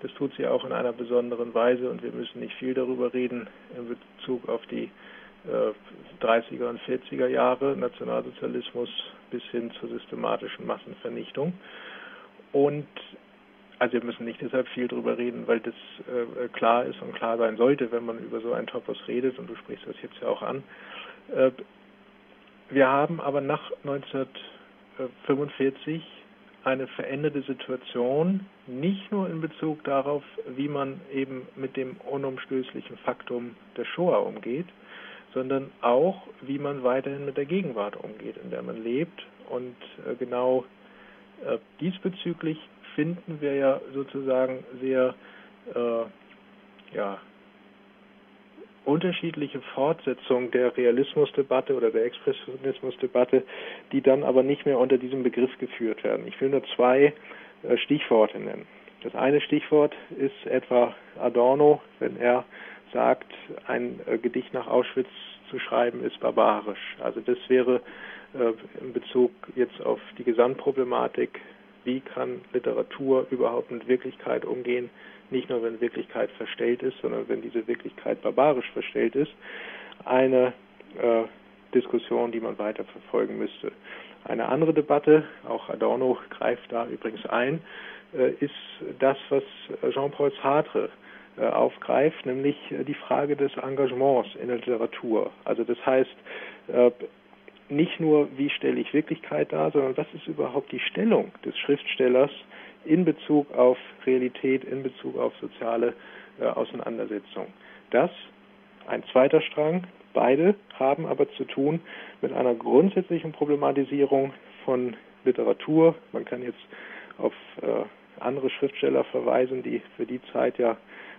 Das tut sie auch in einer besonderen Weise und wir müssen nicht viel darüber reden in Bezug auf die 30er und 40er Jahre, Nationalsozialismus bis hin zur systematischen Massenvernichtung. Und also wir müssen nicht deshalb viel darüber reden, weil das äh, klar ist und klar sein sollte, wenn man über so einen Topos redet, und du sprichst das jetzt ja auch an. Äh, wir haben aber nach 1945 eine veränderte Situation, nicht nur in Bezug darauf, wie man eben mit dem unumstößlichen Faktum der Shoah umgeht, sondern auch, wie man weiterhin mit der Gegenwart umgeht, in der man lebt. Und äh, genau äh, diesbezüglich finden wir ja sozusagen sehr äh, ja, unterschiedliche Fortsetzungen der Realismusdebatte oder der Expressionismusdebatte, die dann aber nicht mehr unter diesem Begriff geführt werden. Ich will nur zwei äh, Stichworte nennen. Das eine Stichwort ist etwa Adorno, wenn er sagt, ein äh, Gedicht nach Auschwitz zu schreiben ist barbarisch. Also das wäre äh, in Bezug jetzt auf die Gesamtproblematik, wie kann Literatur überhaupt mit Wirklichkeit umgehen, nicht nur wenn Wirklichkeit verstellt ist, sondern wenn diese Wirklichkeit barbarisch verstellt ist, eine äh, Diskussion, die man weiter verfolgen müsste. Eine andere Debatte, auch Adorno greift da übrigens ein, äh, ist das, was Jean-Paul Sartre äh, aufgreift, nämlich äh, die Frage des Engagements in der Literatur. Also das heißt, äh, nicht nur, wie stelle ich Wirklichkeit dar, sondern was ist überhaupt die Stellung des Schriftstellers in Bezug auf Realität, in Bezug auf soziale äh, Auseinandersetzung. Das, ein zweiter Strang, beide haben aber zu tun mit einer grundsätzlichen Problematisierung von Literatur. Man kann jetzt auf äh, andere Schriftsteller verweisen, die für die Zeit ja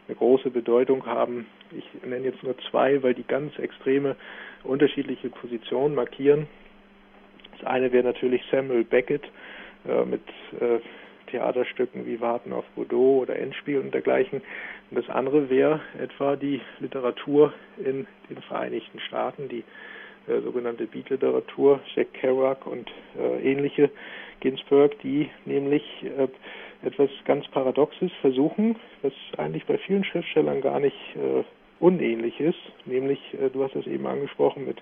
eine große Bedeutung haben. Ich nenne jetzt nur zwei, weil die ganz extreme unterschiedliche Positionen markieren. Das eine wäre natürlich Samuel Beckett äh, mit äh, Theaterstücken wie Warten auf Godot oder Endspiel und dergleichen. Und das andere wäre etwa die Literatur in den Vereinigten Staaten, die äh, sogenannte Beat-Literatur, Jack Kerouac und äh, ähnliche Ginsberg, die nämlich äh, etwas ganz Paradoxes versuchen, was eigentlich bei vielen Schriftstellern gar nicht äh, unähnlich ist, nämlich, äh, du hast es eben angesprochen, mit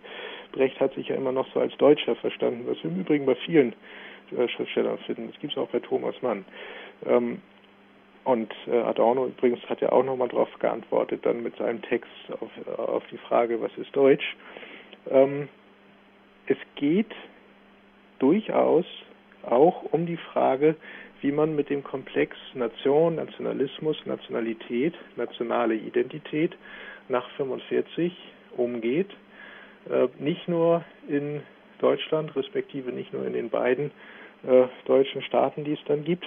Brecht hat sich ja immer noch so als Deutscher verstanden, was im Übrigen bei vielen äh, Schriftstellern finden. Das gibt es auch bei Thomas Mann. Ähm, und äh, Adorno übrigens hat ja auch nochmal darauf geantwortet, dann mit seinem Text auf, äh, auf die Frage, was ist Deutsch. Ähm, es geht durchaus auch um die Frage, wie man mit dem Komplex Nation, Nationalismus, Nationalität, nationale Identität nach 45 umgeht. Äh, nicht nur in Deutschland, respektive nicht nur in den beiden äh, deutschen Staaten, die es dann gibt.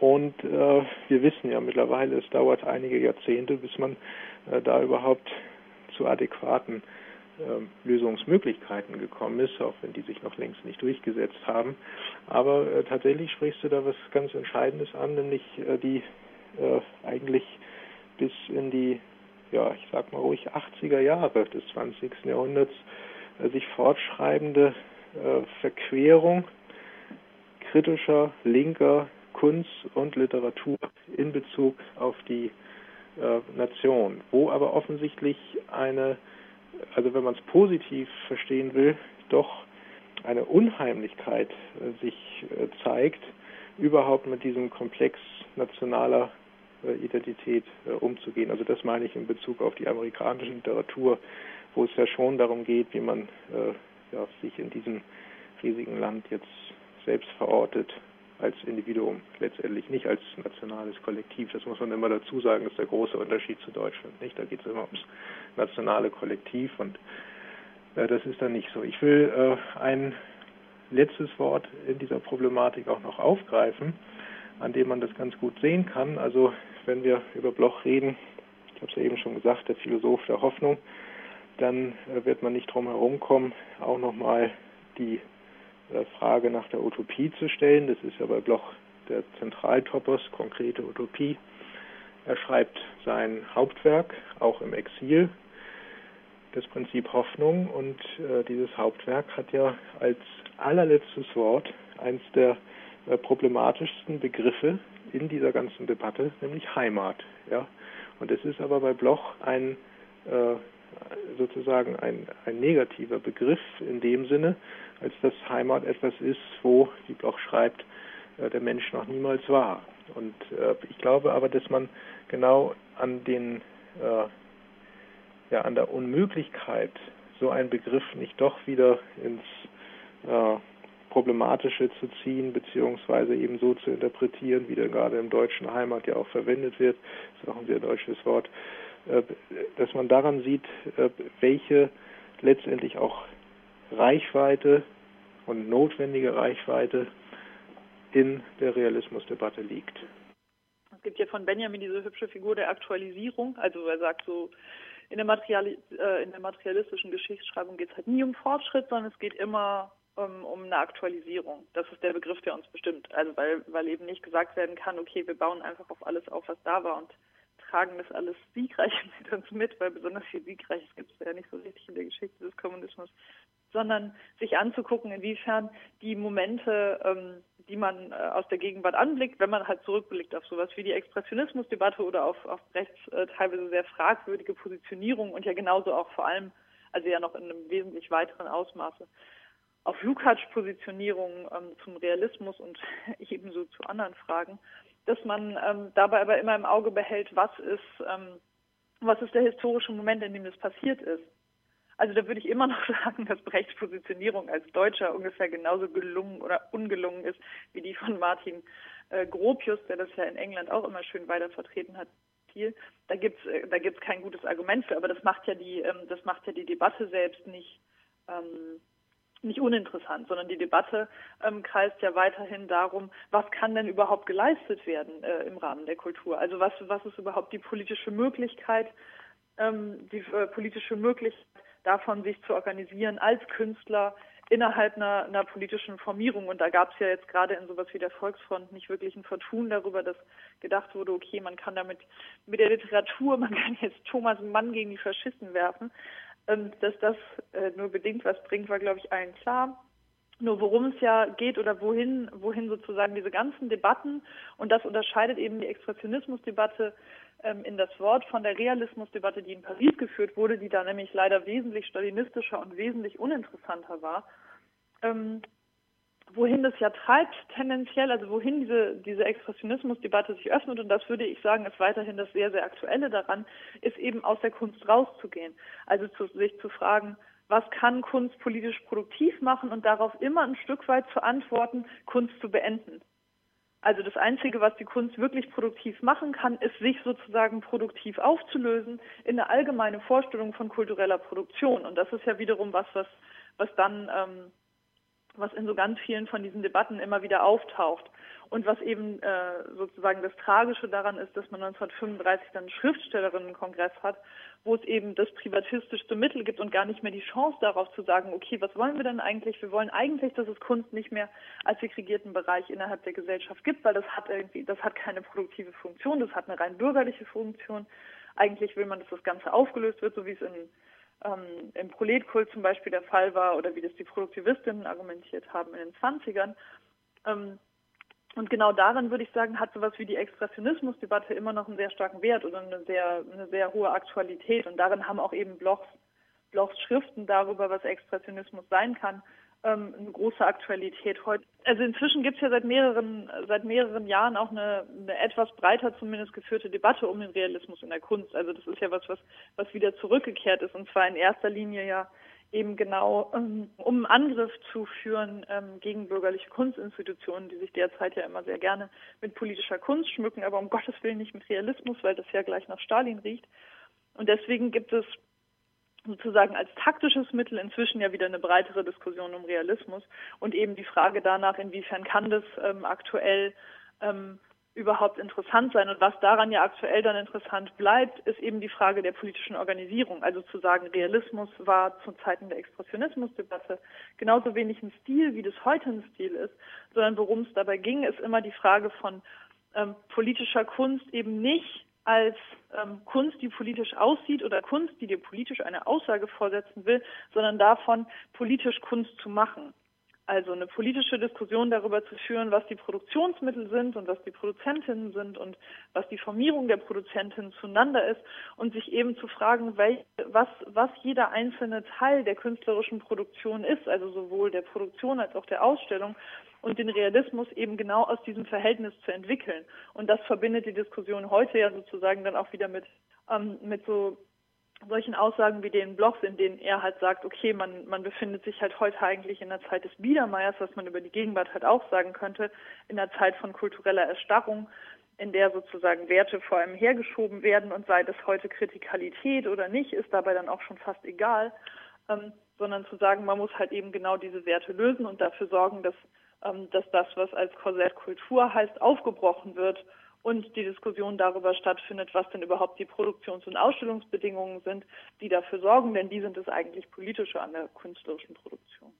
Und äh, wir wissen ja mittlerweile, es dauert einige Jahrzehnte, bis man äh, da überhaupt zu adäquaten äh, Lösungsmöglichkeiten gekommen ist, auch wenn die sich noch längst nicht durchgesetzt haben. Aber äh, tatsächlich sprichst du da was ganz Entscheidendes an, nämlich äh, die äh, eigentlich bis in die, ja, ich sag mal ruhig 80er Jahre des 20. Jahrhunderts äh, sich fortschreibende äh, Verquerung kritischer linker Kunst und Literatur in Bezug auf die Nation, wo aber offensichtlich eine also wenn man es positiv verstehen will, doch eine Unheimlichkeit äh, sich äh, zeigt, überhaupt mit diesem Komplex nationaler äh, Identität umzugehen. Also das meine ich in Bezug auf die amerikanische Literatur, wo es ja schon darum geht, wie man ja, sich in diesem riesigen Land jetzt selbst verortet als Individuum, letztendlich nicht als nationales Kollektiv. Das muss man immer dazu sagen, ist der große Unterschied zu Deutschland. Nicht? Da geht es immer ums nationale Kollektiv und äh, das ist dann nicht so. Ich will äh, ein letztes Wort in dieser Problematik auch noch aufgreifen, an dem man das ganz gut sehen kann. Also wenn wir über Bloch reden, ich habe es ja eben schon gesagt, der Philosoph der Hoffnung, dann äh, wird man nicht drum herum kommen, auch nochmal die äh, Frage nach der Utopie zu stellen. Das ist ja bei Bloch der Zentraltopos, konkrete Utopie. Er schreibt sein Hauptwerk auch im Exil, das Prinzip Hoffnung. Und äh, dieses Hauptwerk hat ja als allerletztes Wort eins der äh, problematischsten Begriffe in dieser ganzen Debatte, nämlich Heimat. Ja? Und es ist aber bei Bloch ein äh, sozusagen ein, ein negativer Begriff in dem Sinne, als dass Heimat etwas ist, wo, wie Bloch schreibt, äh, der Mensch noch niemals war. Und äh, ich glaube aber, dass man genau an den äh, ja, an der Unmöglichkeit, so einen Begriff nicht doch wieder ins äh, Problematische zu ziehen, beziehungsweise eben so zu interpretieren, wie der gerade im deutschen Heimat ja auch verwendet wird, das ist auch ein sehr deutsches Wort, äh, dass man daran sieht, äh, welche letztendlich auch Reichweite und notwendige Reichweite in der Realismusdebatte liegt. Es gibt ja von Benjamin diese hübsche Figur der Aktualisierung. Also er sagt so, in der, äh, in der materialistischen Geschichtsschreibung geht es halt nie um Fortschritt, sondern es geht immer um, um eine Aktualisierung. Das ist der Begriff, der uns bestimmt. Also weil, weil eben nicht gesagt werden kann, okay, wir bauen einfach auf alles auf, was da war und tragen das alles siegreich mit uns mit, weil besonders viel Siegreiches gibt es ja nicht so richtig in der Geschichte des Kommunismus, sondern sich anzugucken, inwiefern die Momente, ähm, die man äh, aus der Gegenwart anblickt, wenn man halt zurückblickt auf sowas wie die Expressionismusdebatte oder auf, auf rechts äh, teilweise sehr fragwürdige Positionierung und ja genauso auch vor allem, also ja noch in einem wesentlich weiteren Ausmaße, auf Lukács Positionierung ähm, zum Realismus und ebenso zu anderen Fragen, dass man ähm, dabei aber immer im Auge behält, was ist, ähm, was ist der historische Moment, in dem das passiert ist. Also da würde ich immer noch sagen, dass Brechts Positionierung als Deutscher ungefähr genauso gelungen oder ungelungen ist wie die von Martin äh, Gropius, der das ja in England auch immer schön weiter vertreten hat. Da gibt's äh, da gibt's kein gutes Argument für, aber das macht ja die ähm, das macht ja die Debatte selbst nicht ähm, nicht uninteressant, sondern die Debatte ähm, kreist ja weiterhin darum, was kann denn überhaupt geleistet werden äh, im Rahmen der Kultur? Also was, was ist überhaupt die politische Möglichkeit, ähm, die äh, politische Möglichkeit davon, sich zu organisieren als Künstler innerhalb einer, einer politischen Formierung. Und da gab es ja jetzt gerade in sowas wie der Volksfront nicht wirklich ein Vertun darüber, dass gedacht wurde, okay, man kann damit mit der Literatur, man kann jetzt Thomas Mann gegen die Faschisten werfen. Ähm, dass das äh, nur bedingt was bringt, war, glaube ich, allen klar. Nur worum es ja geht oder wohin, wohin sozusagen diese ganzen Debatten, und das unterscheidet eben die Expressionismusdebatte ähm, in das Wort von der Realismusdebatte, die in Paris geführt wurde, die da nämlich leider wesentlich stalinistischer und wesentlich uninteressanter war. Ähm, wohin das ja treibt, tendenziell, also wohin diese, diese Expressionismusdebatte sich öffnet, und das würde ich sagen, ist weiterhin das sehr, sehr Aktuelle daran, ist eben aus der Kunst rauszugehen. Also zu, sich zu fragen, was kann Kunst politisch produktiv machen und darauf immer ein Stück weit zu antworten, Kunst zu beenden. Also das Einzige, was die Kunst wirklich produktiv machen kann, ist sich sozusagen produktiv aufzulösen in eine allgemeine Vorstellung von kultureller Produktion. Und das ist ja wiederum was, was, was dann, ähm, was in so ganz vielen von diesen Debatten immer wieder auftaucht. Und was eben äh, sozusagen das Tragische daran ist, dass man 1935 dann einen Schriftstellerinnenkongress hat, wo es eben das privatistischste Mittel gibt und gar nicht mehr die Chance darauf zu sagen, okay, was wollen wir denn eigentlich? Wir wollen eigentlich, dass es Kunst nicht mehr als segregierten Bereich innerhalb der Gesellschaft gibt, weil das hat irgendwie, das hat keine produktive Funktion, das hat eine rein bürgerliche Funktion. Eigentlich will man, dass das Ganze aufgelöst wird, so wie es in ähm, im Proletkult zum Beispiel der Fall war oder wie das die Produktivistinnen argumentiert haben in den 20ern. Ähm, und genau darin würde ich sagen, hat sowas wie die Expressionismusdebatte immer noch einen sehr starken Wert oder eine sehr, eine sehr hohe Aktualität. Und darin haben auch eben Blochs, Blochs Schriften darüber, was Expressionismus sein kann, ähm, eine große Aktualität heute. Also inzwischen gibt es ja seit mehreren, seit mehreren Jahren auch eine, eine etwas breiter zumindest geführte Debatte um den Realismus in der Kunst. Also das ist ja was, was, was wieder zurückgekehrt ist und zwar in erster Linie ja eben genau ähm, um Angriff zu führen ähm, gegen bürgerliche Kunstinstitutionen, die sich derzeit ja immer sehr gerne mit politischer Kunst schmücken, aber um Gottes Willen nicht mit Realismus, weil das ja gleich nach Stalin riecht. Und deswegen gibt es sozusagen als taktisches Mittel inzwischen ja wieder eine breitere Diskussion um Realismus und eben die Frage danach, inwiefern kann das ähm, aktuell ähm, überhaupt interessant sein. Und was daran ja aktuell dann interessant bleibt, ist eben die Frage der politischen Organisierung. Also zu sagen, Realismus war zu Zeiten der Expressionismusdebatte genauso wenig ein Stil, wie das heute ein Stil ist, sondern worum es dabei ging, ist immer die Frage von ähm, politischer Kunst eben nicht als ähm, Kunst, die politisch aussieht oder Kunst, die dir politisch eine Aussage vorsetzen will, sondern davon, politisch Kunst zu machen. Also eine politische Diskussion darüber zu führen, was die Produktionsmittel sind und was die Produzentinnen sind und was die Formierung der Produzentinnen zueinander ist und sich eben zu fragen, was, was jeder einzelne Teil der künstlerischen Produktion ist, also sowohl der Produktion als auch der Ausstellung und den Realismus eben genau aus diesem Verhältnis zu entwickeln. Und das verbindet die Diskussion heute ja sozusagen dann auch wieder mit, ähm, mit so solchen Aussagen wie den Blogs, in denen er halt sagt, okay, man, man befindet sich halt heute eigentlich in der Zeit des Biedermeiers, was man über die Gegenwart halt auch sagen könnte, in der Zeit von kultureller Erstarrung, in der sozusagen Werte vor allem hergeschoben werden und sei das heute Kritikalität oder nicht, ist dabei dann auch schon fast egal, ähm, sondern zu sagen, man muss halt eben genau diese Werte lösen und dafür sorgen, dass, ähm, dass das, was als Korsett Kultur heißt, aufgebrochen wird und die Diskussion darüber stattfindet, was denn überhaupt die Produktions- und Ausstellungsbedingungen sind, die dafür sorgen, denn die sind es eigentlich politische an der künstlerischen Produktion.